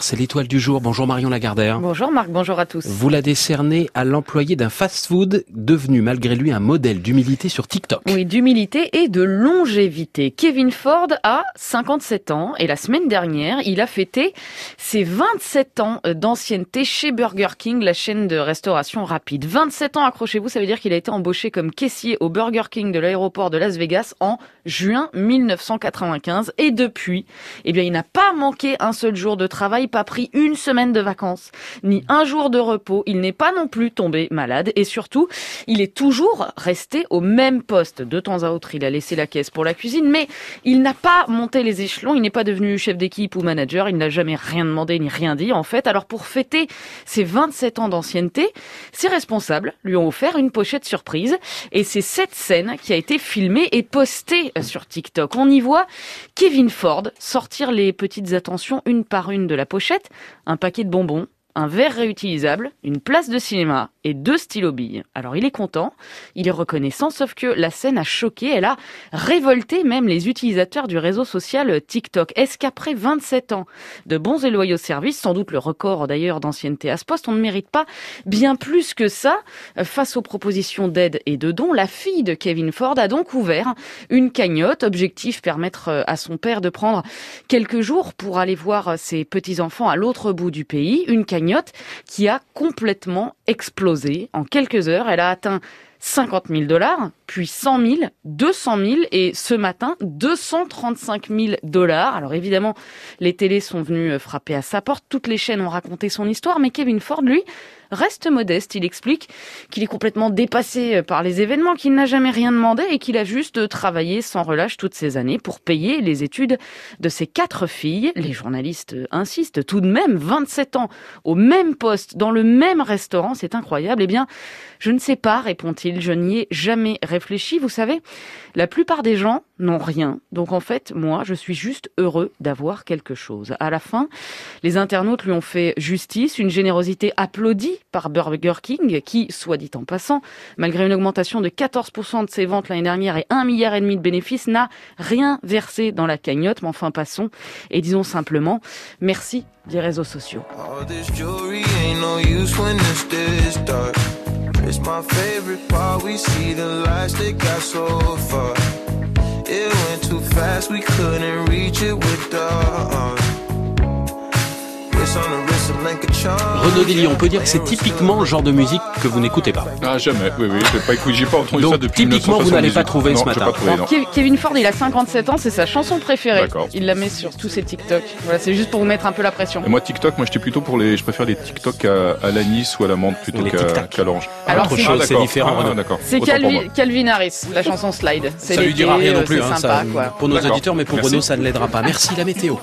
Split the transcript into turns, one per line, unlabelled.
C'est l'étoile du jour. Bonjour Marion Lagardère.
Bonjour Marc, bonjour à tous.
Vous la décernez à l'employé d'un fast-food devenu malgré lui un modèle d'humilité sur TikTok.
Oui, d'humilité et de longévité. Kevin Ford a 57 ans et la semaine dernière, il a fêté ses 27 ans d'ancienneté chez Burger King, la chaîne de restauration rapide. 27 ans, accrochez-vous, ça veut dire qu'il a été embauché comme caissier au Burger King de l'aéroport de Las Vegas en juin 1995 et depuis, eh bien, il n'a pas manqué un seul jour de travail pas pris une semaine de vacances, ni un jour de repos. Il n'est pas non plus tombé malade et surtout, il est toujours resté au même poste. De temps à autre, il a laissé la caisse pour la cuisine, mais il n'a pas monté les échelons. Il n'est pas devenu chef d'équipe ou manager. Il n'a jamais rien demandé ni rien dit, en fait. Alors, pour fêter ses 27 ans d'ancienneté, ses responsables lui ont offert une pochette surprise et c'est cette scène qui a été filmée et postée sur TikTok. On y voit Kevin Ford sortir les petites attentions une par une de la pochette un paquet de bonbons, un verre réutilisable, une place de cinéma et deux stylos billes. Alors il est content, il est reconnaissant, sauf que la scène a choqué, elle a révolté même les utilisateurs du réseau social TikTok. Est-ce qu'après 27 ans de bons et loyaux services, sans doute le record d'ailleurs d'ancienneté à ce poste, on ne mérite pas bien plus que ça Face aux propositions d'aide et de dons, la fille de Kevin Ford a donc ouvert une cagnotte, objectif permettre à son père de prendre quelques jours pour aller voir ses petits-enfants à l'autre bout du pays, une cagnotte qui a complètement explosé. En quelques heures, elle a atteint 50 000 dollars, puis 100 000, 200 000 et ce matin 235 000 dollars. Alors évidemment, les télés sont venus euh, frapper à sa porte, toutes les chaînes ont raconté son histoire, mais Kevin Ford, lui, reste modeste. Il explique qu'il est complètement dépassé euh, par les événements, qu'il n'a jamais rien demandé et qu'il a juste travaillé sans relâche toutes ces années pour payer les études de ses quatre filles. Les journalistes euh, insistent tout de même 27 ans au même poste, dans le même restaurant, c'est incroyable. Eh bien, je ne sais pas, répond-il, je n'y ai jamais Vous savez, la plupart des gens n'ont rien. Donc en fait, moi, je suis juste heureux d'avoir quelque chose. À la fin, les internautes lui ont fait justice, une générosité applaudie par Burger King, qui, soit dit en passant, malgré une augmentation de 14% de ses ventes l'année dernière et un milliard et demi de bénéfices, n'a rien versé dans la cagnotte. Mais enfin, passons et disons simplement merci des réseaux sociaux. It's my favorite part. We see the lights that got so far. It went too fast, we couldn't reach it with the. Uh, Renaud Dely, on peut dire que c'est typiquement le genre de musique que vous n'écoutez pas.
Ah jamais, oui, oui, j'ai pas écouté, j'ai pas entendu
Donc,
ça depuis
typiquement, vous n'allez pas trouver
non,
ce matin.
Pas trouvé, non.
Kevin Ford, il a 57 ans, c'est sa chanson préférée.
D'accord.
Il la met sur tous ses TikTok. Voilà, c'est juste pour vous mettre un peu la pression.
Et moi TikTok, moi j'étais plutôt pour les, je préfère les TikTok à, à l'anis ou à la menthe plutôt qu'à l'orange.
Alors,
Autre
c'est-
chose, c'est différent.
Ah.
C'est Calvin, Harris, la chanson Slide. C'est
Ça lui dira rien non plus,
c'est
hein,
sympa,
ça,
quoi.
pour nos auditeurs, mais pour. Renaud, ça ne l'aidera pas. Merci la météo.